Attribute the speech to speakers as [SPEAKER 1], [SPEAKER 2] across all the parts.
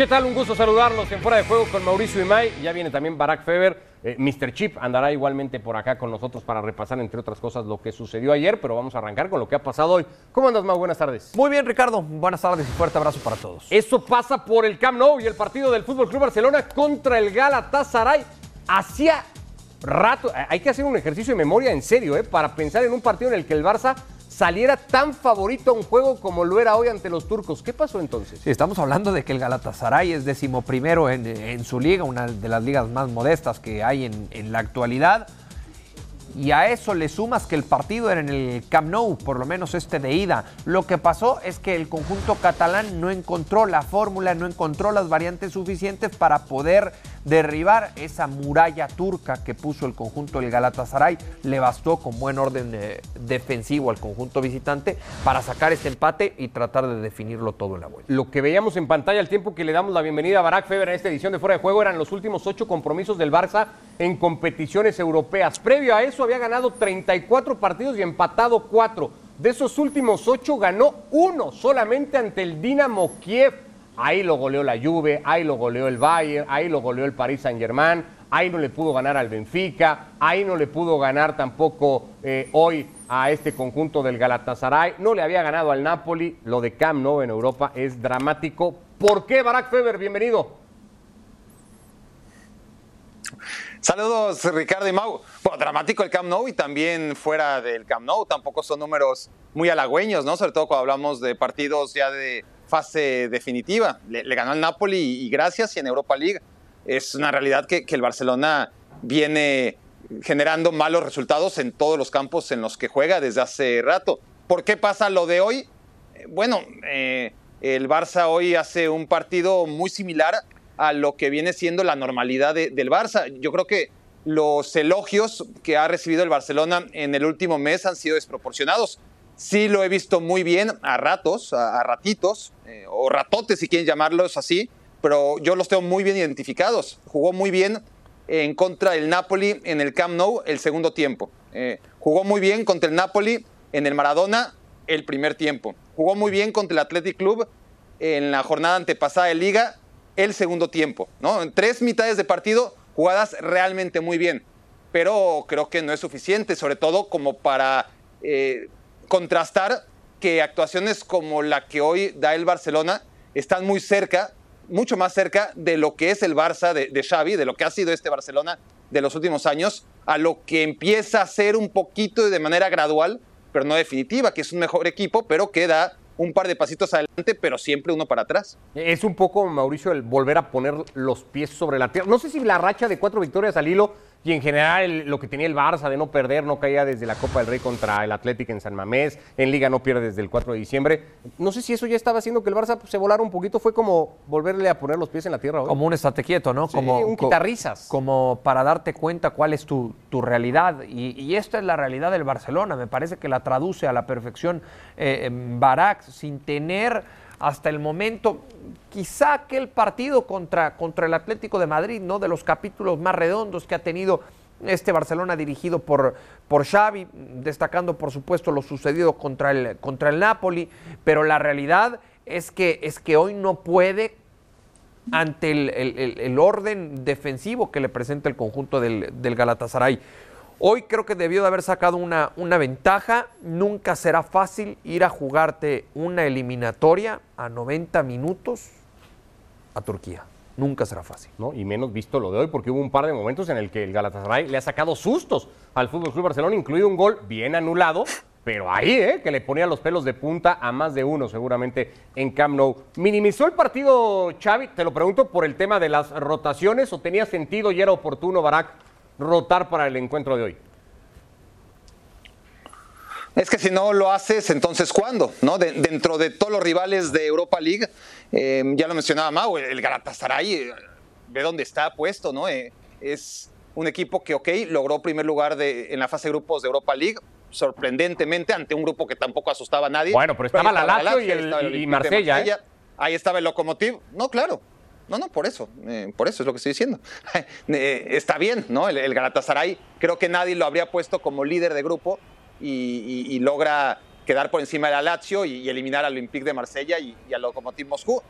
[SPEAKER 1] ¿qué tal? Un gusto saludarlos en Fuera de Juego con Mauricio Imay. Ya viene también Barack Feber. Eh, Mr. Chip andará igualmente por acá con nosotros para repasar, entre otras cosas, lo que sucedió ayer, pero vamos a arrancar con lo que ha pasado hoy. ¿Cómo andas, Mau? Buenas tardes.
[SPEAKER 2] Muy bien, Ricardo. Buenas tardes y fuerte abrazo para todos.
[SPEAKER 1] Eso pasa por el Camp Nou y el partido del Fútbol Club Barcelona contra el Galatasaray. Hacía rato, eh, hay que hacer un ejercicio de memoria en serio, ¿eh? para pensar en un partido en el que el Barça saliera tan favorito a un juego como lo era hoy ante los turcos. ¿Qué pasó entonces?
[SPEAKER 2] Estamos hablando de que el Galatasaray es decimoprimero en, en su liga, una de las ligas más modestas que hay en, en la actualidad. Y a eso le sumas que el partido era en el Camp Nou, por lo menos este de ida. Lo que pasó es que el conjunto catalán no encontró la fórmula, no encontró las variantes suficientes para poder derribar esa muralla turca que puso el conjunto del Galatasaray. Le bastó con buen orden eh, defensivo al conjunto visitante para sacar este empate y tratar de definirlo todo en la vuelta.
[SPEAKER 1] Lo que veíamos en pantalla al tiempo que le damos la bienvenida a Barack Feber en esta edición de Fuera de Juego eran los últimos ocho compromisos del Barça en competiciones europeas. Previo a eso había ganado 34 partidos y empatado 4. De esos últimos ocho ganó uno solamente ante el Dinamo Kiev. Ahí lo goleó la Juve, ahí lo goleó el Bayern, ahí lo goleó el Paris Saint-Germain, ahí no le pudo ganar al Benfica, ahí no le pudo ganar tampoco eh, hoy a este conjunto del Galatasaray, no le había ganado al Napoli, lo de Camp Nou en Europa es dramático. ¿Por qué Barack Feber? Bienvenido.
[SPEAKER 3] Saludos Ricardo y Mau. Bueno, dramático el Camp Nou y también fuera del Camp Nou, tampoco son números muy halagüeños, ¿no? Sobre todo cuando hablamos de partidos ya de fase definitiva. Le, ganó al Napoli y, gracias y en Europa League. Es una realidad que, el Barcelona viene generando malos resultados en todos los campos en los que juega desde hace rato. ¿Por qué pasa lo de hoy? Bueno, eh, el Barça hoy hace un partido muy similar a lo que viene siendo la normalidad de, del Barça. Yo creo que los elogios que ha recibido el Barcelona en el último mes han sido desproporcionados. Sí lo he visto muy bien a ratos, a, ratitos, eh, o ratotes si quieren llamarlos así, pero yo los tengo muy bien identificados. Jugó muy bien en contra del Napoli en el Camp Nou el segundo tiempo. Eh, jugó muy bien contra el Napoli en el Maradona el primer tiempo. Jugó muy bien contra el Athletic Club en la jornada antepasada de Liga el segundo tiempo. ¿no? En tres mitades de partido, jugadas realmente muy bien. Pero creo que no es suficiente, sobre todo como para eh, contrastar que actuaciones como la que hoy da el Barcelona están muy cerca, mucho más cerca de lo que es el Barça de, Xavi, de lo que ha sido este Barcelona de los últimos años, a lo que empieza a ser un poquito de manera gradual, pero no definitiva, que es un mejor equipo, pero que da un par de pasitos adelante, pero siempre uno para atrás.
[SPEAKER 1] Es un poco, Mauricio, el volver a poner los pies sobre la tierra. No sé si la racha de cuatro victorias al hilo y en general el, lo que tenía el Barça de no perder, no caía desde la Copa del Rey contra el Atlético en San Mamés, en Liga no pierde desde el 4 de diciembre. No sé si eso ya estaba haciendo que el Barça se volara un poquito, fue como volverle a poner los pies en la tierra. Hoy.
[SPEAKER 2] Como un estate quieto, ¿no?
[SPEAKER 1] Sí,
[SPEAKER 2] como
[SPEAKER 1] un quitarrisas.
[SPEAKER 2] Como para darte cuenta cuál es tu, tu realidad. Y, y, esta es la realidad del Barcelona. Me parece que la traduce a la perfección eh, Barak sin tener hasta el momento, quizá aquel partido contra, contra el Atlético de Madrid, ¿no? De los capítulos más redondos que ha tenido este Barcelona dirigido por, por Xavi, destacando por supuesto lo sucedido contra el, contra el Napoli, pero la realidad es que, es que hoy no puede ante el, el, el orden defensivo que le presenta el conjunto del, del Galatasaray. Hoy creo que debió de haber sacado una, una, ventaja. Nunca será fácil ir a jugarte una eliminatoria a 90 minutos a Turquía. Nunca será fácil.
[SPEAKER 1] ¿no? Y menos visto lo de hoy, porque hubo un par de momentos en el que el Galatasaray le ha sacado sustos al Fútbol Club Barcelona, incluido un gol bien anulado, pero ahí, ¿eh? que le ponía los pelos de punta a más de uno, seguramente en Camp Nou. ¿Minimizó el partido Xavi? Te lo pregunto por el tema de las rotaciones, o tenía sentido y era oportuno, Barak, rotar para el encuentro de hoy?
[SPEAKER 3] Es que si no lo haces, entonces ¿cuándo? ¿No? De, dentro de todos los rivales de Europa League, eh, ya lo mencionaba Mau, el Galatasaray, eh, ve dónde está puesto, ¿no? Eh, es un equipo que, ok, logró primer lugar de, en la fase de grupos de Europa League, sorprendentemente, ante un grupo que tampoco asustaba a nadie.
[SPEAKER 1] Bueno, pero estaba, pero estaba la Lazio y, el, el y Marsella. Marsella
[SPEAKER 3] ¿eh? Ahí estaba el Lokomotiv. No, claro, no, no, por eso, eh, por eso es lo que estoy diciendo. eh, está bien, ¿no? El, Galatasaray, creo que nadie lo habría puesto como líder de grupo y, logra quedar por encima de la Lazio y, eliminar al Olympique de Marsella y, al Lokomotiv Moscú.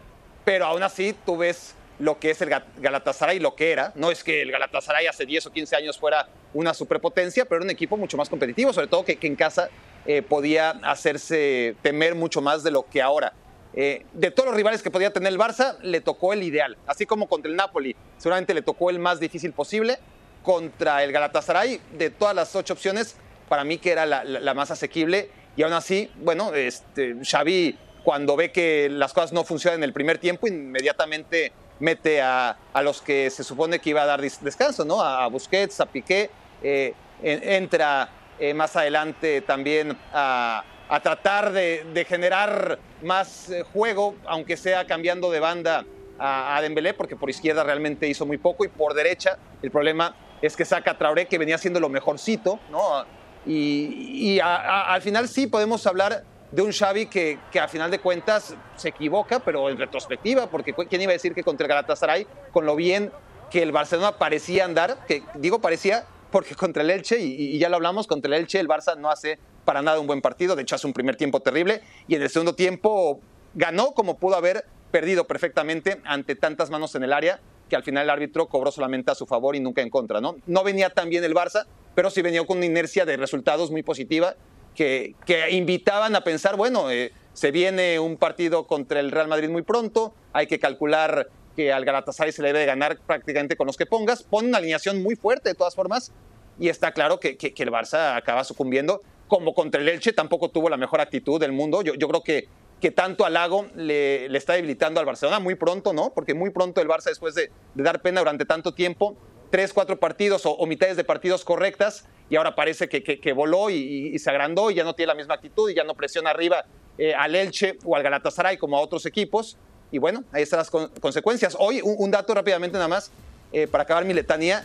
[SPEAKER 3] pero aún así tú ves lo que es el Galatasaray lo que era. No es que el Galatasaray hace 10 o 15 años fuera una superpotencia, pero era un equipo mucho más competitivo, sobre todo que, en casa eh, podía hacerse temer mucho más de lo que ahora. Eh, de todos los rivales que podía tener el Barça, le tocó el ideal. Así como contra el Napoli, seguramente le tocó el más difícil posible. Contra el Galatasaray, de todas las ocho opciones, para mí que era la, más asequible. Y aún así, bueno, este, Xavi, cuando ve que las cosas no funcionan en el primer tiempo, inmediatamente mete a, los que se supone que iba a dar descanso, ¿no? A, Busquets, a Piqué. Eh, entra eh, más adelante también a a tratar de, generar más eh, juego, aunque sea cambiando de banda a, a, Dembélé, porque por izquierda realmente hizo muy poco y por derecha el problema es que saca a Traoré, que venía siendo lo mejorcito, ¿no? Y, al final sí podemos hablar de un Xavi que, que a final de cuentas se equivoca, pero en retrospectiva, porque ¿quién iba a decir que contra el Galatasaray, con lo bien que el Barcelona parecía andar, que digo parecía porque contra el Elche, y, ya lo hablamos, contra el Elche el Barça no hace para nada un buen partido, de hecho hace un primer tiempo terrible y en el segundo tiempo ganó como pudo haber perdido perfectamente ante tantas manos en el área que al final el árbitro cobró solamente a su favor y nunca en contra. No, venía tan bien el Barça, pero sí venía con una inercia de resultados muy positiva que, que invitaban a pensar, bueno, eh, se viene un partido contra el Real Madrid muy pronto, hay que calcular que al Galatasaray se le debe ganar prácticamente con los que pongas, pone una alineación muy fuerte de todas formas y está claro que, el Barça acaba sucumbiendo como contra el Elche tampoco tuvo la mejor actitud del mundo. Yo, creo que, que tanto halago le, está debilitando al Barcelona muy pronto, ¿no? Porque muy pronto el Barça, después de, dar pena durante tanto tiempo, tres, cuatro partidos o, mitades de partidos correctas, y ahora parece que, que, voló y, se agrandó y ya no tiene la misma actitud y ya no presiona arriba eh, al Elche o al Galatasaray como a otros equipos. Y bueno, ahí están las consecuencias. Hoy, un, dato rápidamente nada más, eh, para acabar mi letanía,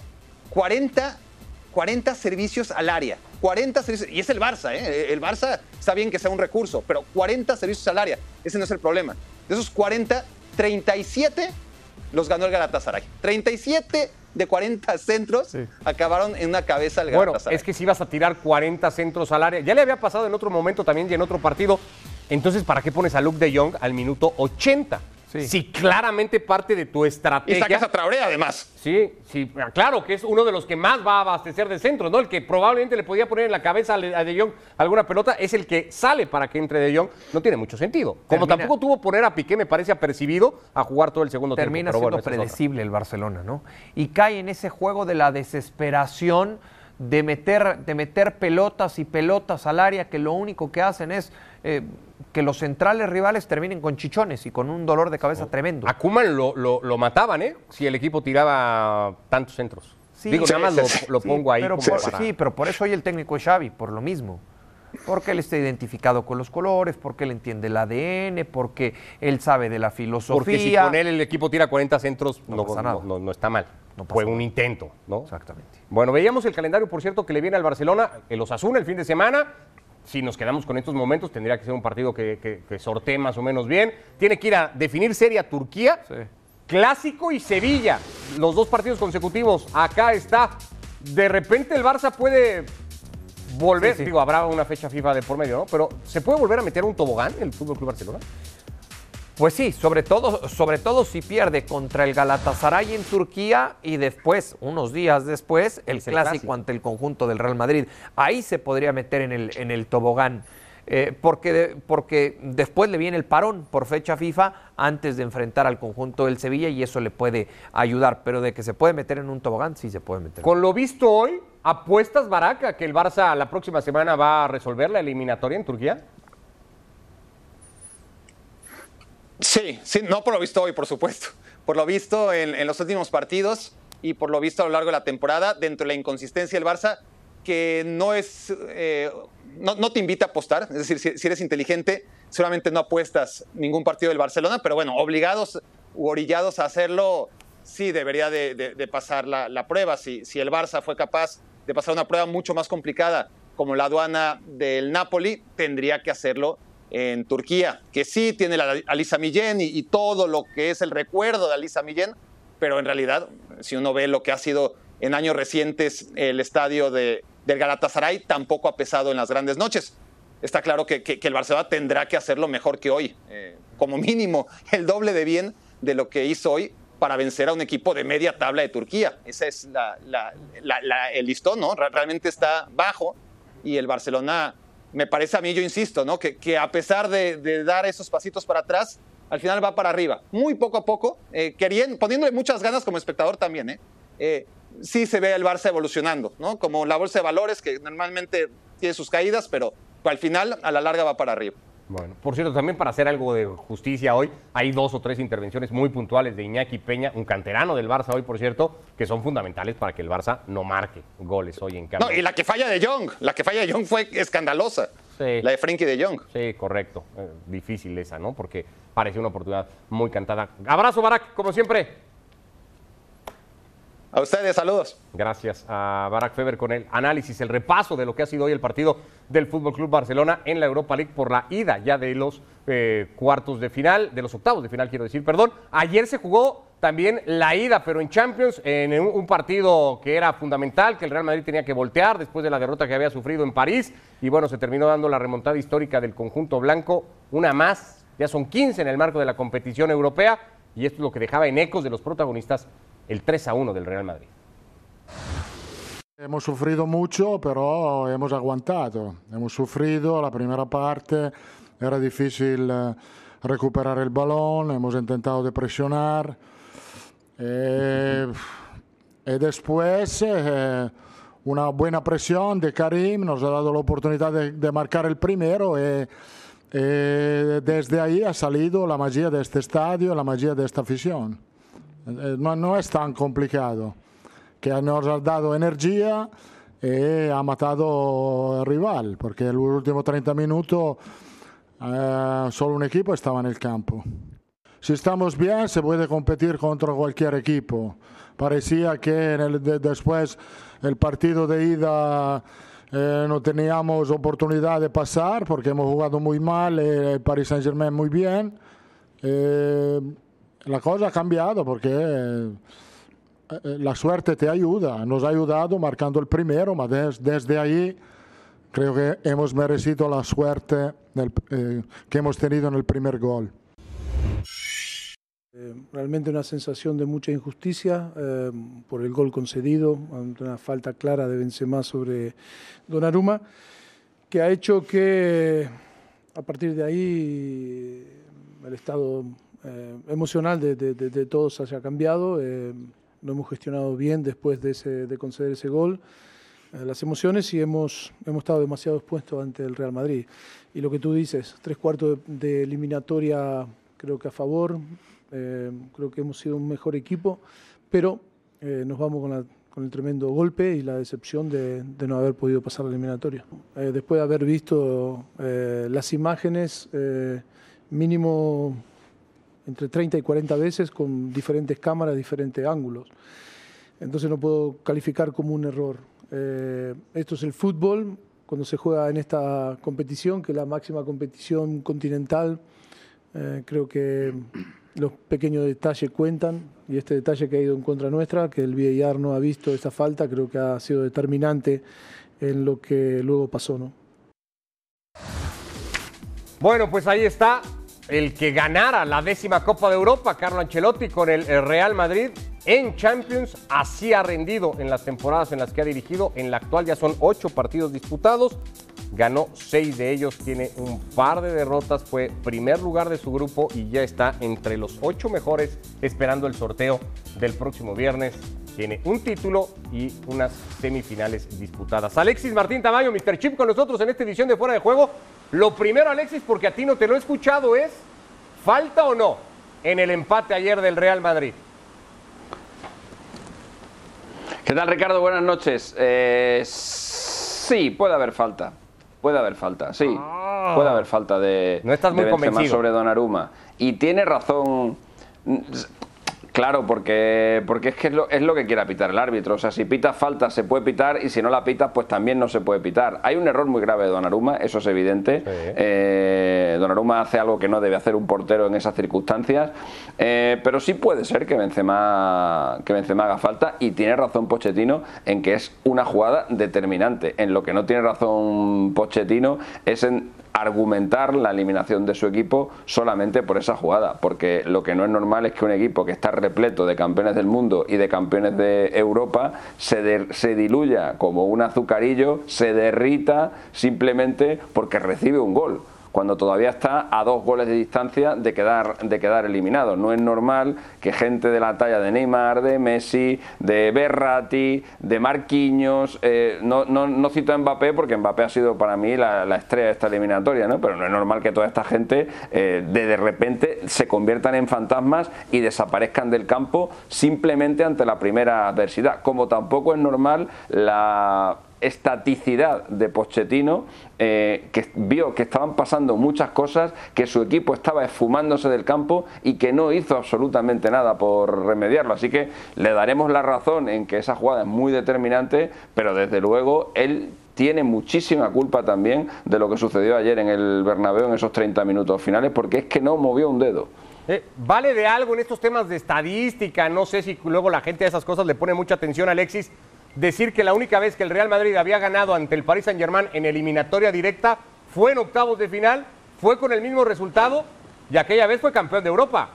[SPEAKER 3] 40 40 servicios al área. 40 servicios, y es el Barça, ¿eh? El Barça está bien que sea un recurso, pero 40 servicios al área, ese no es el problema. De esos 40, 37 los ganó el Galatasaray. 37 de 40 centros acabaron en una cabeza al Galatasaray.
[SPEAKER 1] Bueno, es que si ibas a tirar 40 centros al área, ya le había pasado en otro momento también y en otro partido. Entonces, ¿para qué pones a Luke de Jong al minuto 80? Si claramente parte de tu estrategia.
[SPEAKER 3] Y sacas a Traoré, además.
[SPEAKER 1] Sí, sí, claro que es uno de los que más va a abastecer de centro, ¿no? El que probablemente le podía poner en la cabeza a De Jong alguna pelota es el que sale para que entre De Jong. No tiene mucho sentido. Como tampoco tuvo poner a Piqué, me parece apercibido a jugar todo el segundo
[SPEAKER 2] Termina
[SPEAKER 1] tiempo.
[SPEAKER 2] Termina siendo predecible el Barcelona, ¿no? Y cae en ese juego de la desesperación de meter, de meter pelotas y pelotas al área que lo único que hacen es eh, que los centrales rivales terminen con chichones y con un dolor de cabeza tremendo.
[SPEAKER 1] A Kuman lo, lo, mataban, ¿eh? Si el equipo tiraba tantos centros. Sí, Digo, nada más lo, pongo ahí.
[SPEAKER 2] Pero Sí, pero por eso hoy el técnico es Xavi, por lo mismo. Porque él está identificado con los colores, porque él entiende el ADN, porque él sabe de la filosofía. Porque
[SPEAKER 1] si con él el equipo tira 40 centros, no, no, no está mal. Fue un intento, ¿no?
[SPEAKER 2] Exactamente.
[SPEAKER 1] Bueno, veíamos el calendario, por cierto, que le viene al Barcelona, el Osasuna el fin de semana si nos quedamos con estos momentos, tendría que ser un partido que, que, sortee más o menos bien. Tiene que ir a definir serie a Turquía, Clásico y Sevilla. Los dos partidos consecutivos. Acá está. De repente el Barça puede volver. Digo, habrá una fecha FIFA de por medio, ¿no? Pero ¿se puede volver a meter un tobogán el Fútbol Club Barcelona?
[SPEAKER 2] Pues sí, sobre todo, sobre todo si pierde contra el Galatasaray en Turquía y después, unos días después, el, clásico, ante el conjunto del Real Madrid. Ahí se podría meter en el, en el tobogán. Eh, porque, porque después le viene el parón por fecha FIFA antes de enfrentar al conjunto del Sevilla y eso le puede ayudar. Pero de que se puede meter en un tobogán, sí se puede meter.
[SPEAKER 1] Con lo visto hoy, ¿apuestas Baraca que el Barça la próxima semana va a resolver la eliminatoria en Turquía?
[SPEAKER 3] Sí, sí, no por lo visto hoy, por supuesto. Por lo visto en, los últimos partidos y por lo visto a lo largo de la temporada, dentro de la inconsistencia del Barça, que no es, eh, no, te invita a apostar, es decir, si, eres inteligente, seguramente no apuestas ningún partido del Barcelona, pero bueno, obligados u orillados a hacerlo, sí debería de, pasar la, prueba. Si, si el Barça fue capaz de pasar una prueba mucho más complicada como la aduana del Napoli, tendría que hacerlo en Turquía, que sí tiene la Alisa Millén y, todo lo que es el recuerdo de Alisa Millén, pero en realidad, si uno ve lo que ha sido en años recientes el estadio de, del Galatasaray, tampoco ha pesado en las grandes noches. Está claro que, el Barcelona tendrá que hacerlo mejor que hoy, eh, como mínimo el doble de bien de lo que hizo hoy para vencer a un equipo de media tabla de Turquía. Ese es el listón, ¿no? Realmente está bajo y el Barcelona, me parece a mí, yo insisto, ¿no? Que, a pesar de, dar esos pasitos para atrás, al final va para arriba, muy poco a poco, eh, queriendo, poniéndole muchas ganas como espectador también, ¿eh? ¿eh? sí se ve el Barça evolucionando, ¿no? Como la bolsa de valores que normalmente tiene sus caídas, pero al final a la larga va para arriba.
[SPEAKER 1] Bueno, por cierto, también para hacer algo de justicia hoy, hay dos o tres intervenciones muy puntuales de Iñaki Peña, un canterano del Barça hoy, por cierto, que son fundamentales para que el Barça no marque goles hoy en
[SPEAKER 3] cambio. No, y la que falla de Jong, la que falla de Jong fue escandalosa. Sí. La de Frenkie de Jong.
[SPEAKER 1] Sí, correcto. Eh, difícil esa, ¿no? Porque pareció una oportunidad muy cantada. Abrazo, Barak, como siempre.
[SPEAKER 3] A ustedes, saludos.
[SPEAKER 1] Gracias a Barack Feber con el análisis, el repaso de lo que ha sido hoy el partido del Fútbol Club Barcelona en la Europa League por la ida ya de los eh, cuartos de final, de los octavos de final, quiero decir, perdón. Ayer se jugó también la ida, pero en Champions, en un, partido que era fundamental, que el Real Madrid tenía que voltear después de la derrota que había sufrido en París. Y bueno, se terminó dando la remontada histórica del conjunto blanco, una más, ya son 15 en el marco de la competición europea. Y esto es lo que dejaba en ecos de los protagonistas el 3 a 1 del Real Madrid.
[SPEAKER 4] Hemos sufrido mucho, pero hemos aguantado. Hemos sufrido, la primera parte era difícil eh, recuperar el balón, hemos intentado de presionar. Eh, y después eh, una buena presión de Karim nos ha dado la oportunidad de, marcar el primero y, desde ahí ha salido la magia de este estadio, la magia de esta afición. Eh, no, no, es tan complicado, que nos ha dado energía y ha matado al rival, porque en los últimos 30 minutos eh, solo un equipo estaba en el campo. Si estamos bien, se puede competir contra cualquier equipo. Parecía que en el, después el partido de ida eh, no teníamos oportunidad de pasar porque hemos jugado muy mal, el Paris Saint Germain muy bien. Eh, la cosa ha cambiado porque eh, eh, la suerte te ayuda. Nos ha ayudado marcando el primero, pero desde ahí creo que hemos merecido la suerte eh, que hemos tenido en el primer gol.
[SPEAKER 5] Realmente una sensación de mucha injusticia por el gol concedido, una falta clara de Benzema sobre Donnarumma, que ha hecho que a partir de ahí el estado eh, emocional de, de, todos haya cambiado. Eh, lo hemos gestionado bien después de, ese, de conceder ese gol. Eh, las emociones y hemos, hemos estado demasiado expuestos ante el Real Madrid. Y lo que tú dices, tres cuartos de, eliminatoria creo que a favor, creo que hemos sido un mejor equipo, pero nos vamos con, con, el tremendo golpe y la decepción de, no haber podido pasar la eliminatoria. después de haber visto las imágenes, mínimo entre 30 y 40 veces con diferentes cámaras, diferentes ángulos. Entonces no puedo calificar como un error. Eh, esto es el fútbol, cuando se juega en esta competición, que es la máxima competición continental, eh, creo que los pequeños detalles cuentan y este detalle que ha ido en contra nuestra, que el VAR no ha visto esa falta, creo que ha sido determinante en lo que luego pasó. ¿no?
[SPEAKER 1] Bueno, pues ahí está el que ganara la décima Copa de Europa, Carlo Ancelotti, con el Real Madrid en Champions. Así ha rendido en las temporadas en las que ha dirigido. En la actual ya son ocho partidos disputados. Ganó seis de ellos, tiene un par de derrotas, fue primer lugar de su grupo y ya está entre los ocho mejores esperando el sorteo del próximo viernes. Tiene un título y unas semifinales disputadas. Alexis Martín Tamayo, Mr. Chip con nosotros en esta edición de Fuera de Juego. Lo primero, Alexis, porque a ti no te lo he escuchado, es ¿falta o no en el empate ayer del Real Madrid?
[SPEAKER 6] ¿Qué tal, Ricardo? Buenas noches. Eh, sí, puede haber falta. Puede haber falta, sí. Ah. Puede haber falta de,
[SPEAKER 1] no estás muy
[SPEAKER 6] de sobre Donnarumma. Y tiene razón Claro, porque, porque es que es lo, es lo, que quiere pitar el árbitro. O sea, si pita falta se puede pitar y si no la pita, pues también no se puede pitar. Hay un error muy grave de Donnarumma, eso es evidente. Eh, Donnarumma hace algo que no debe hacer un portero en esas circunstancias. Eh, pero sí puede ser que Benzema, que Benzema haga falta y tiene razón Pochettino en que es una jugada determinante. En lo que no tiene razón Pochettino es en argumentar la eliminación de su equipo solamente por esa jugada, porque lo que no es normal es que un equipo que está repleto de campeones del mundo y de campeones de Europa se, se diluya como un azucarillo, se derrita simplemente porque recibe un gol cuando todavía está a dos goles de distancia de quedar, de quedar eliminado. No es normal que gente de la talla de Neymar, de Messi, de Berratti, de Marquinhos, eh, no, no, cito a Mbappé porque Mbappé ha sido para mí la, estrella de esta eliminatoria, ¿no? pero no es normal que toda esta gente eh, de, de repente se conviertan en fantasmas y desaparezcan del campo simplemente ante la primera adversidad, como tampoco es normal la estaticidad de Pochettino, eh, que vio que estaban pasando muchas cosas, que su equipo estaba esfumándose del campo y que no hizo absolutamente nada por remediarlo. Así que le daremos la razón en que esa jugada es muy determinante, pero desde luego él tiene muchísima culpa también de lo que sucedió ayer en el Bernabéu en esos 30 minutos finales, porque es que no movió un dedo.
[SPEAKER 1] Eh, ¿Vale de algo en estos temas de estadística? No sé si luego la gente a esas cosas le pone mucha atención, Alexis decir que la única vez que el Real Madrid había ganado ante el Paris Saint-Germain en eliminatoria directa fue en octavos de final, fue con el mismo resultado y aquella vez fue campeón de Europa.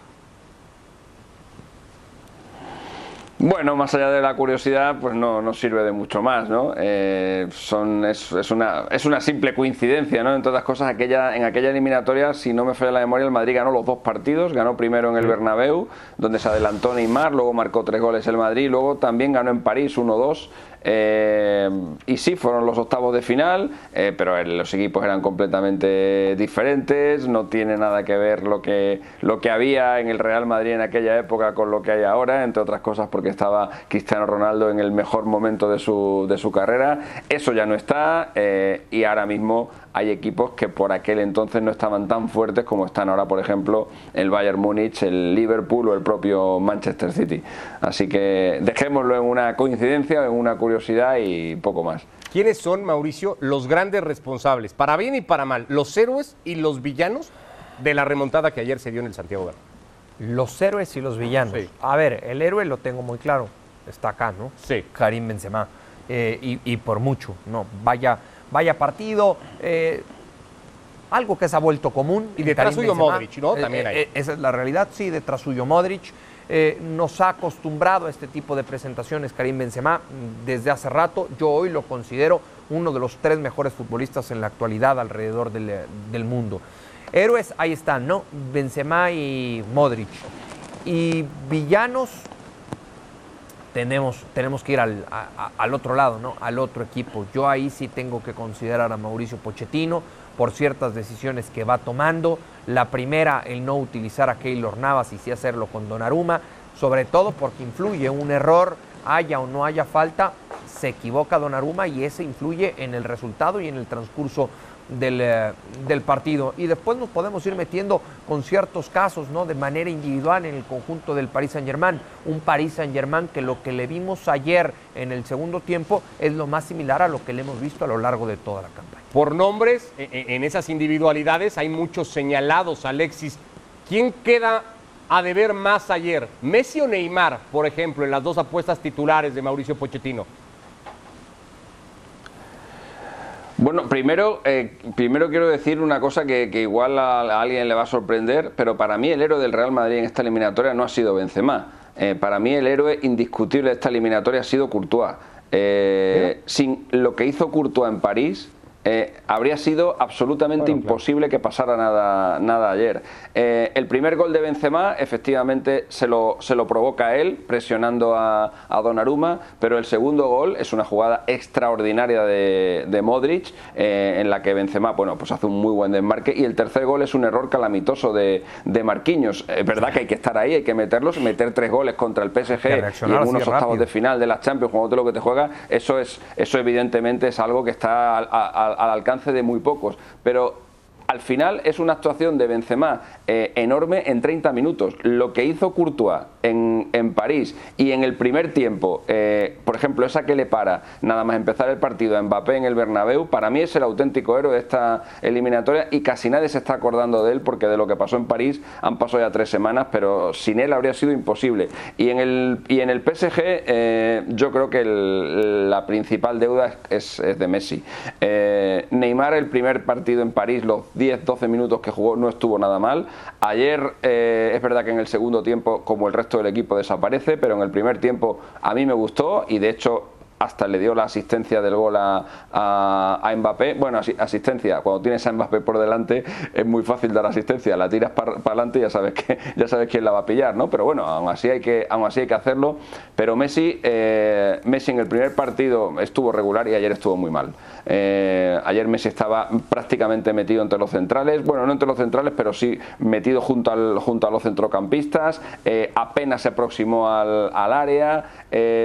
[SPEAKER 6] Bueno, más allá de la curiosidad, pues no, no sirve de mucho más, ¿no? Eh, son, es, es, una, es una simple coincidencia, ¿no? En todas cosas, aquella, en aquella eliminatoria, si no me falla la memoria, el Madrid ganó los dos partidos, ganó primero en el Bernabéu, donde se adelantó Neymar, luego marcó tres goles el Madrid, luego también ganó en París 1-2, eh, y sí, fueron los octavos de final, eh, pero los equipos eran completamente diferentes, no tiene nada que ver lo que, lo que había en el Real Madrid en aquella época con lo que hay ahora, entre otras cosas porque estaba Cristiano Ronaldo en el mejor momento de su, de su carrera. Eso ya no está eh, y ahora mismo hay equipos que por aquel entonces no estaban tan fuertes como están ahora, por ejemplo, el Bayern Múnich, el Liverpool o el propio Manchester City. Así que dejémoslo en una coincidencia, en una curiosidad y poco más.
[SPEAKER 1] ¿Quiénes son, Mauricio, los grandes responsables, para bien y para mal, los héroes y los villanos de la remontada que ayer se dio en el Santiago Bernabéu?
[SPEAKER 2] Los héroes y los villanos. A ver, el héroe lo tengo muy claro, está acá, ¿no?
[SPEAKER 1] Sí.
[SPEAKER 2] Karim Benzema. Eh, y, y por mucho, ¿no? Vaya vaya partido. Eh, algo que se ha vuelto común.
[SPEAKER 1] Y detrás suyo Modric, ¿no?
[SPEAKER 2] Eh, También eh, esa es la realidad, sí, detrás suyo Modric. Nos ha acostumbrado a este tipo de presentaciones Karim Benzema desde hace rato. Yo hoy lo considero uno de los tres mejores futbolistas en la actualidad alrededor del, del mundo. Héroes, ahí están, ¿no? Benzema y Modric. Y villanos, tenemos, tenemos que ir al, al, otro lado, ¿no? al otro equipo. Yo ahí sí tengo que considerar a Mauricio Pochettino por ciertas decisiones que va tomando. La primera, el no utilizar a Keylor Navas y sí hacerlo con Donnarumma, sobre todo porque influye un error, haya o no haya falta, se equivoca Donnarumma y ese influye en el resultado y en el transcurso eh, del, partido. Y después nos podemos ir metiendo con ciertos casos, ¿no? De manera individual en el conjunto del Paris Saint Germain. Un Paris Saint Germain que lo que le vimos ayer en el segundo tiempo es lo más similar a lo que le hemos visto a lo largo de toda la campaña.
[SPEAKER 1] Por nombres, e, e, en esas individualidades hay muchos señalados, Alexis. ¿Quién queda a deber más ayer? ¿Messi o Neymar, por ejemplo, en las dos apuestas titulares de Mauricio Pochettino?
[SPEAKER 6] Bueno, primero, eh, primero quiero decir una cosa que, igual a, alguien le va a sorprender, pero para mí el héroe del Real Madrid en esta eliminatoria no ha sido Benzema. Eh, para mí el héroe indiscutible de esta eliminatoria ha sido Courtois. Eh, sin lo que hizo Courtois en París, eh, habría sido absolutamente imposible que pasara nada, nada ayer. Eh, el primer gol de Benzema efectivamente se lo, se lo provoca él presionando a, a Donnarumma, pero el segundo gol es una jugada extraordinaria de, de Modric eh, en la que Benzema bueno, pues hace un muy buen desmarque y el tercer gol es un error calamitoso de, de Marquinhos. Es verdad que hay que estar ahí, hay que meterlos, meter tres goles contra el PSG y en unos octavos de final de las Champions, todo lo que te juega, eso es eso evidentemente es algo que está a al alcance de muy pocos. Pero al final es una actuación de Benzema eh, enorme en 30 minutos. Lo que hizo Courtois en, en París y en el primer tiempo, eh, por ejemplo, esa que le para nada más empezar el partido a Mbappé en el Bernabéu, para mí es el auténtico héroe de esta eliminatoria y casi nadie se está acordando de él porque de lo que pasó en París han pasado ya tres semanas, pero sin él habría sido imposible. Y en el, y en el PSG eh, yo creo que la principal deuda es, es de Messi. Neymar el primer partido en París, los 10-12 minutos que jugó no estuvo nada mal. Ayer eh, es verdad que en el segundo tiempo, como el resto del equipo, desaparece, pero en el primer tiempo a mí me gustó y de hecho hasta le dio la asistencia del gol a, a, Mbappé. Bueno, asistencia, cuando tienes a Mbappé por delante es muy fácil dar asistencia, la tiras para adelante y ya sabes que ya sabes quién la va a pillar, ¿no? Pero bueno, aún así hay que, aún así hay que hacerlo. Pero Messi, eh, Messi en el primer partido estuvo regular y ayer estuvo muy mal. Eh, ayer Messi estaba prácticamente metido entre los centrales, bueno, no entre los centrales, pero sí metido junto, al, junto a los centrocampistas, eh, apenas se aproximó al, al área,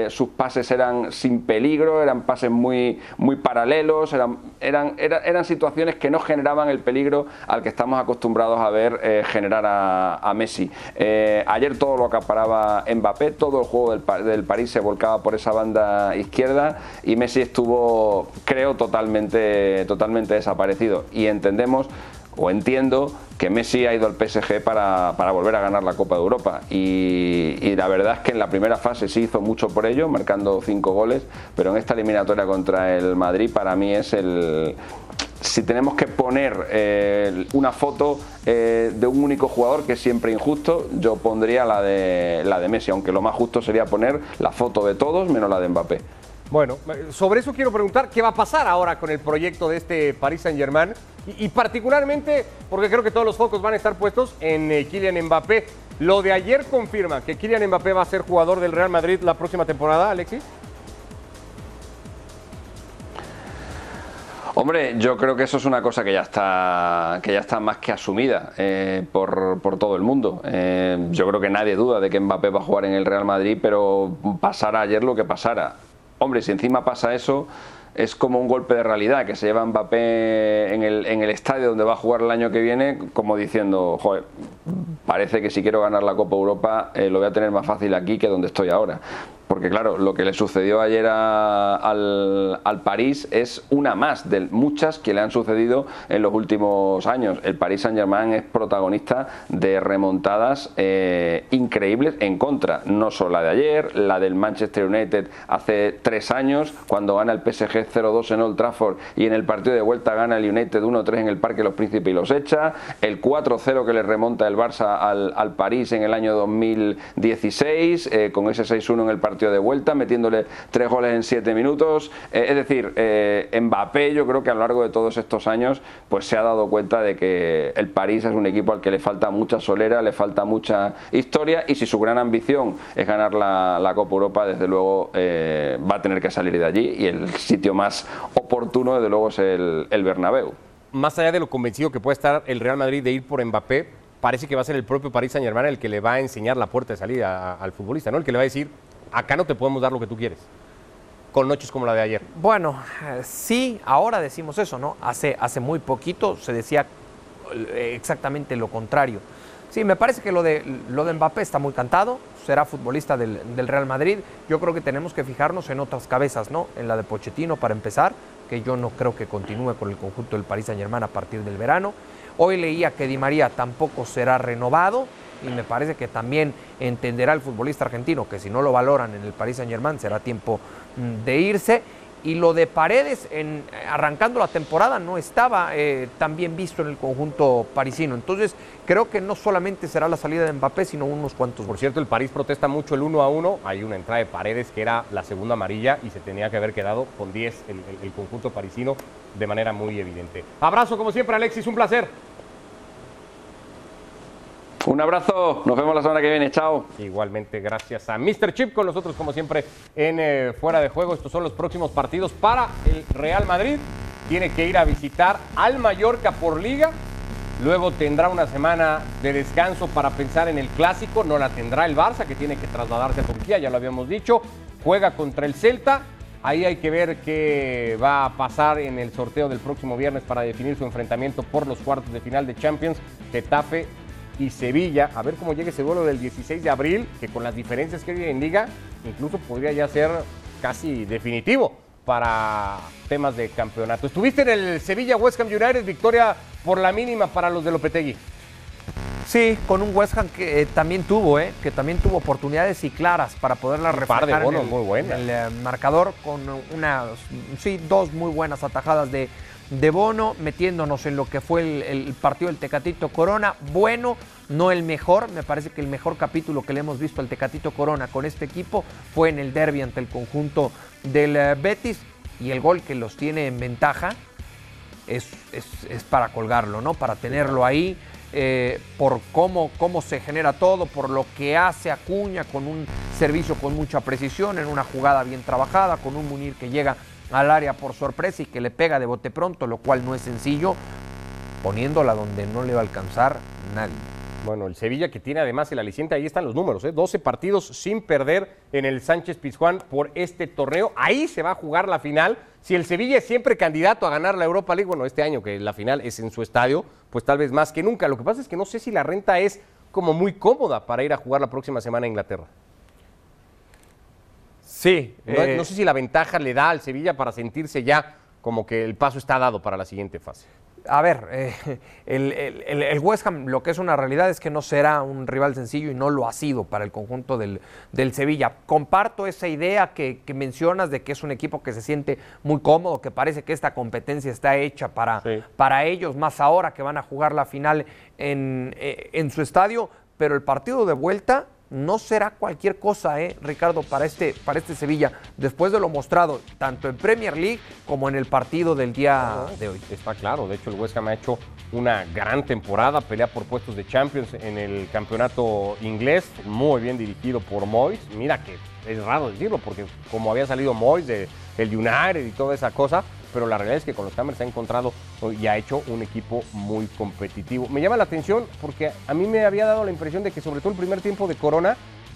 [SPEAKER 6] sus pases eran sin peligro, eran pases muy, muy paralelos, eran, eran, eran, situaciones que no generaban el peligro al que estamos acostumbrados a ver eh, generar a, Messi. Eh, ayer todo lo acaparaba Mbappé, todo el juego del, del, París se volcaba por esa banda izquierda y Messi estuvo, creo, totalmente, totalmente desaparecido. Y entendemos o entiendo que Messi ha ido al PSG para, volver a ganar la Copa de Europa. Y, la verdad es que en la primera fase sí hizo mucho por ello, marcando cinco goles, pero en esta eliminatoria contra el Madrid para mí es el... Si tenemos que poner eh, una foto eh, de un único jugador que es siempre injusto, yo pondría la de, la de Messi, aunque lo más justo sería poner la foto de todos menos la de Mbappé.
[SPEAKER 1] Bueno, sobre eso quiero preguntar, ¿qué va a pasar ahora con el proyecto de este Paris Saint-Germain? Y, particularmente, porque creo que todos los focos van a estar puestos en eh, Kylian Mbappé. Lo de ayer confirma que Kylian Mbappé va a ser jugador del Real Madrid la próxima temporada, Alexis.
[SPEAKER 6] Hombre, yo creo que eso es una cosa que ya está, que ya está más que asumida eh, por, todo el mundo. Eh, yo creo que nadie duda de que Mbappé va a jugar en el Real Madrid, pero pasara ayer lo que pasara. Hombre, si encima pasa eso, es como un golpe de realidad que se lleva Mbappé en el, en el estadio donde va a jugar el año que viene, como diciendo, joder, parece que si quiero ganar la Copa Europa eh, lo voy a tener más fácil aquí que donde estoy ahora porque claro, lo que le sucedió ayer al, al, París es una más de muchas que le han sucedido en los últimos años. El Paris Saint Germain es protagonista de remontadas eh, increíbles en contra, no solo la de ayer, la del Manchester United hace tres años, cuando gana el PSG 0-2 en Old Trafford y en el partido de vuelta gana el United 1-3 en el Parque Los Príncipes y los echa, el 4-0 que le remonta el Barça al, al, París en el año 2016, eh, con ese 6-1 en el partido de vuelta, metiéndole tres goles en siete minutos. Eh, es decir, eh, Mbappé yo creo que a lo largo de todos estos años pues se ha dado cuenta de que el París es un equipo al que le falta mucha solera, le falta mucha historia y si su gran ambición es ganar la, Copa Europa, desde luego eh, va a tener que salir de allí y el sitio más oportuno desde luego es el, el Bernabéu.
[SPEAKER 1] Más allá de lo convencido que puede estar el Real Madrid de ir por Mbappé, parece que va a ser el propio París Saint Germain el que le va a enseñar la puerta de salida al futbolista, ¿no? El que le va a decir, acá no te podemos dar lo que tú quieres. Con noches como la de ayer.
[SPEAKER 2] Bueno, eh, sí, ahora decimos eso, ¿no? Hace, hace muy poquito se decía eh, exactamente lo contrario. Sí, me parece que lo de, lo de Mbappé está muy cantado, será futbolista del, del, Real Madrid. Yo creo que tenemos que fijarnos en otras cabezas, ¿no? En la de Pochettino para empezar, que yo no creo que continúe con el conjunto del Paris Saint Germain a partir del verano. Hoy leía que Di María tampoco será renovado y me parece que también entenderá el futbolista argentino que si no lo valoran en el Paris Saint Germain será tiempo mm, de irse. Y lo de Paredes, en, arrancando la temporada, no estaba eh, tan bien visto en el conjunto parisino. Entonces, creo que no solamente será la salida de Mbappé, sino unos cuantos.
[SPEAKER 1] Por cierto, el París protesta mucho el 1 a 1. Hay una entrada de Paredes que era la segunda amarilla y se tenía que haber quedado con 10 el, el conjunto parisino de manera muy evidente. Abrazo, como siempre, Alexis, un placer.
[SPEAKER 6] Un abrazo, nos vemos la semana que viene, chao.
[SPEAKER 1] Igualmente, gracias a Mr. Chip con nosotros, como siempre, en eh, Fuera de Juego. Estos son los próximos partidos para el Real Madrid. Tiene que ir a visitar al Mallorca por liga. Luego tendrá una semana de descanso para pensar en el clásico. No la tendrá el Barça, que tiene que trasladarse a Turquía, ya lo habíamos dicho. Juega contra el Celta Ahí hay que ver qué va a pasar en el sorteo del próximo viernes para definir su enfrentamiento por los cuartos de final de Champions, Getafe y Sevilla. A ver cómo llega ese vuelo del 16 de abril, que con las diferencias que hay en Liga, incluso podría ya ser casi definitivo para temas de campeonato. Estuviste en el Sevilla West Ham United, victoria por la mínima para los de Lopetegui.
[SPEAKER 2] Sí, con un West Ham que eh, también tuvo, eh, que también tuvo oportunidades y claras para poderla reflejar
[SPEAKER 1] par de bonos
[SPEAKER 2] en el,
[SPEAKER 1] muy buenas.
[SPEAKER 2] en el, eh, marcador con unas, sí, dos muy buenas atajadas de, de Bono, metiéndonos en lo que fue el, partido del Tecatito Corona. Bueno, no el mejor, me parece que el mejor capítulo que le hemos visto al Tecatito Corona con este equipo fue en el derby ante el conjunto del eh, Betis y el gol que los tiene en ventaja es, es- es para colgarlo, ¿no? Para tenerlo ahí, eh, por cómo, cómo se genera todo, por lo que hace Acuña con un servicio con mucha precisión, en una jugada bien trabajada, con un Munir que llega al área por sorpresa y que le pega de bote pronto, lo cual no es sencillo, poniéndola donde no le va a alcanzar nadie.
[SPEAKER 1] Bueno, el Sevilla que tiene además el aliciente, ahí están los números, ¿eh? 12 partidos sin perder en el Sánchez Pizjuán por este torneo. Ahí se va a jugar la final. Si el Sevilla es siempre candidato a ganar la Europa League, bueno, este año que la final es en su estadio, pues tal vez más que nunca. Lo que pasa es que no sé si la renta es como muy cómoda para ir a jugar la próxima semana a Inglaterra.
[SPEAKER 2] Sí,
[SPEAKER 1] No,
[SPEAKER 2] eh,
[SPEAKER 1] no sé si la ventaja le da al Sevilla para sentirse ya como que el paso está dado para la siguiente fase.
[SPEAKER 2] A ver, eh, el, el- el- West Ham lo que es una realidad es que no será un rival sencillo y no lo ha sido para el conjunto del, del Sevilla. Comparto esa idea que, que mencionas de que es un equipo que se siente muy cómodo, que parece que esta competencia está hecha para,
[SPEAKER 1] Sí.
[SPEAKER 2] para ellos, más ahora que van a jugar la final en, eh, en su estadio, pero el partido de vuelta no será cualquier cosa, ¿eh, Ricardo, para este, para este Sevilla, después de lo mostrado tanto en Premier League como en el partido del día de hoy.
[SPEAKER 1] Está claro, de hecho el West Ham ha hecho una gran temporada, pelea por puestos de Champions en el campeonato inglés, muy bien dirigido por Moyes. Mira que es raro decirlo porque como había salido Moyes de- del United y toda esa cosa, pero la realidad es que con los Hammers ha encontrado y ha hecho un equipo muy competitivo. Me llama la atención porque a mí me había dado la impresión de que sobre todo el primer tiempo de Corona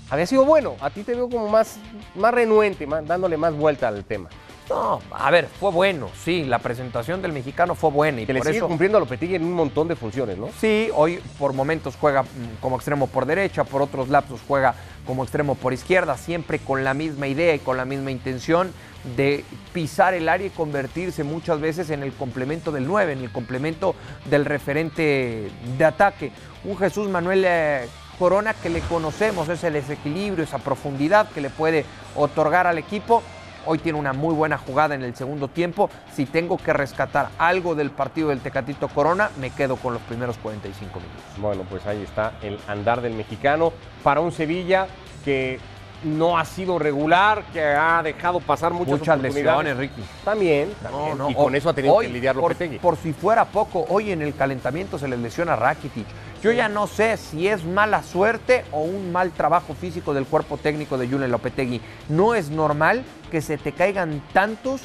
[SPEAKER 1] había sido bueno. A ti te veo como más, más renuente, más- dándole más vuelta al tema.
[SPEAKER 2] No, a ver, fue bueno, sí, la presentación del mexicano fue buena y
[SPEAKER 1] Que le
[SPEAKER 2] por
[SPEAKER 1] sigue
[SPEAKER 2] eso
[SPEAKER 1] cumpliendo a Lopetegui en un montón de funciones, ¿no?
[SPEAKER 2] sí, hoy por momentos juega mm, como extremo por derecha, por otros lapsos juega como extremo por izquierda, siempre con la misma idea y con la misma intención de pisar el área y convertirse muchas veces en el complemento del 9, en el complemento del referente de ataque. Un Jesús Manuel eh, Corona que le conocemos, ese desequilibrio, esa profundidad que le puede otorgar al equipo. Hoy tiene una muy buena jugada en el segundo tiempo. Si tengo que rescatar algo del partido del Tecatito Corona, me quedo con los primeros 45 minutos.
[SPEAKER 1] Bueno, pues ahí está el andar del mexicano para un Sevilla que no ha sido regular, que ha dejado pasar muchas,
[SPEAKER 2] Muchas lesiones, Ricky.
[SPEAKER 1] También, también. y con eso ha tenido
[SPEAKER 2] hoy,
[SPEAKER 1] que lidiar
[SPEAKER 2] por,
[SPEAKER 1] Lopetegui.
[SPEAKER 2] por si fuera poco, hoy en el calentamiento se les lesiona a Rakitic. Yo ya no sé si es mala suerte o un mal trabajo físico del cuerpo técnico de Julen Lopetegui. No es normal que se te caigan tantos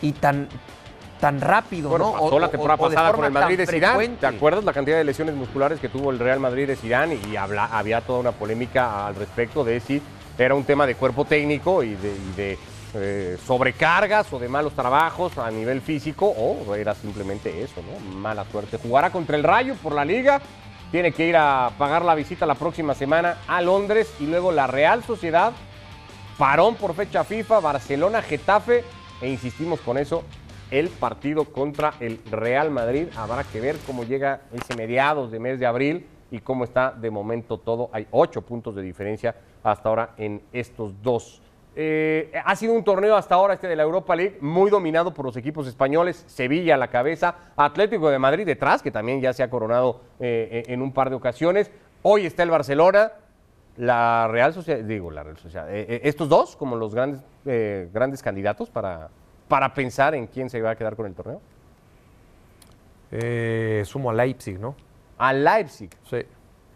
[SPEAKER 2] y tan, tan rápido,
[SPEAKER 1] Bueno,
[SPEAKER 2] ¿no?
[SPEAKER 1] pasó
[SPEAKER 2] O-
[SPEAKER 1] la temporada
[SPEAKER 2] o
[SPEAKER 1] pasada con el Madrid de Zidane. ¿Te acuerdas la cantidad de lesiones musculares que tuvo el Real Madrid de Zidane? Y habla- había toda una polémica al respecto de si era un tema de cuerpo técnico y de, y de, eh, sobrecargas o de malos trabajos a nivel físico o era simplemente eso, ¿no? Mala suerte. Jugará contra el Rayo por la Liga. Tiene que ir a pagar la visita la próxima semana a Londres y luego la Real Sociedad parón por fecha FIFA, Barcelona, Getafe, e insistimos con eso, el partido contra el Real Madrid. Habrá que ver cómo llega ese mediados de mes de abril y cómo está de momento todo. Hay ocho puntos de diferencia hasta ahora en estos dos. Eh, ha sido un torneo hasta ahora este de la Europa League muy dominado por los equipos españoles, Sevilla a la cabeza, Atlético de Madrid detrás, que también ya se ha coronado eh, en un par de ocasiones. Hoy está el Barcelona, la Real Sociedad, digo, la Real Sociedad, eh, estos dos como los grandes, grandes candidatos para, para pensar en quién se va a quedar con el torneo.
[SPEAKER 2] Eh, sumo a Leipzig, ¿no?
[SPEAKER 1] A Leipzig.
[SPEAKER 2] Sí.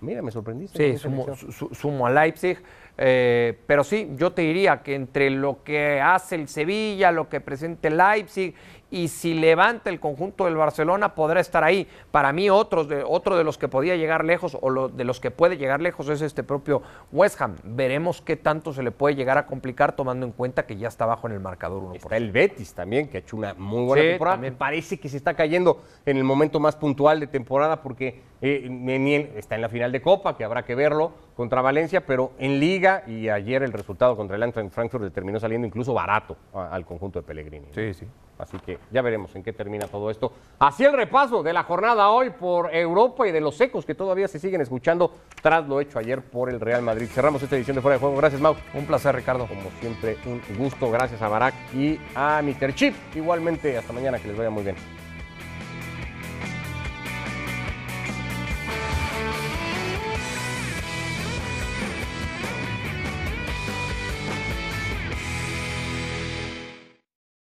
[SPEAKER 1] Mira, me sorprendiste.
[SPEAKER 2] Sí, sumo,
[SPEAKER 1] elección.
[SPEAKER 2] su- sumo a Leipzig. eh, pero sí, yo te diría que entre lo que hace el Sevilla, lo que presenta Leipzig y si levanta el conjunto del Barcelona podrá estar ahí. Para mí otros de, otro de los que podía llegar lejos o lo, de los que puede llegar lejos es este propio West Ham. Veremos qué tanto se le puede llegar a complicar tomando en cuenta que ya está bajo en el marcador 1
[SPEAKER 1] Está el Betis también, que ha hecho una muy buena
[SPEAKER 2] Sí,
[SPEAKER 1] temporada.
[SPEAKER 2] también.
[SPEAKER 1] Me parece que se está cayendo en el momento más puntual de temporada porque eh, está en la final de Copa, que habrá que verlo contra Valencia, pero en Liga y ayer el resultado contra el Eintracht Frankfurt le terminó saliendo incluso barato a- al conjunto de Pellegrini.
[SPEAKER 2] Sí, sí.
[SPEAKER 1] Así que ya veremos en qué termina todo esto. Así el repaso de la jornada hoy por Europa y de los ecos que todavía se siguen escuchando tras lo hecho ayer por el Real Madrid. Cerramos esta edición de Fuera de Juego. Gracias, Mau.
[SPEAKER 2] Un placer, Ricardo.
[SPEAKER 1] Como siempre, un gusto. Gracias a Barak y a Mr. Chip. Igualmente, hasta mañana, que les vaya muy bien.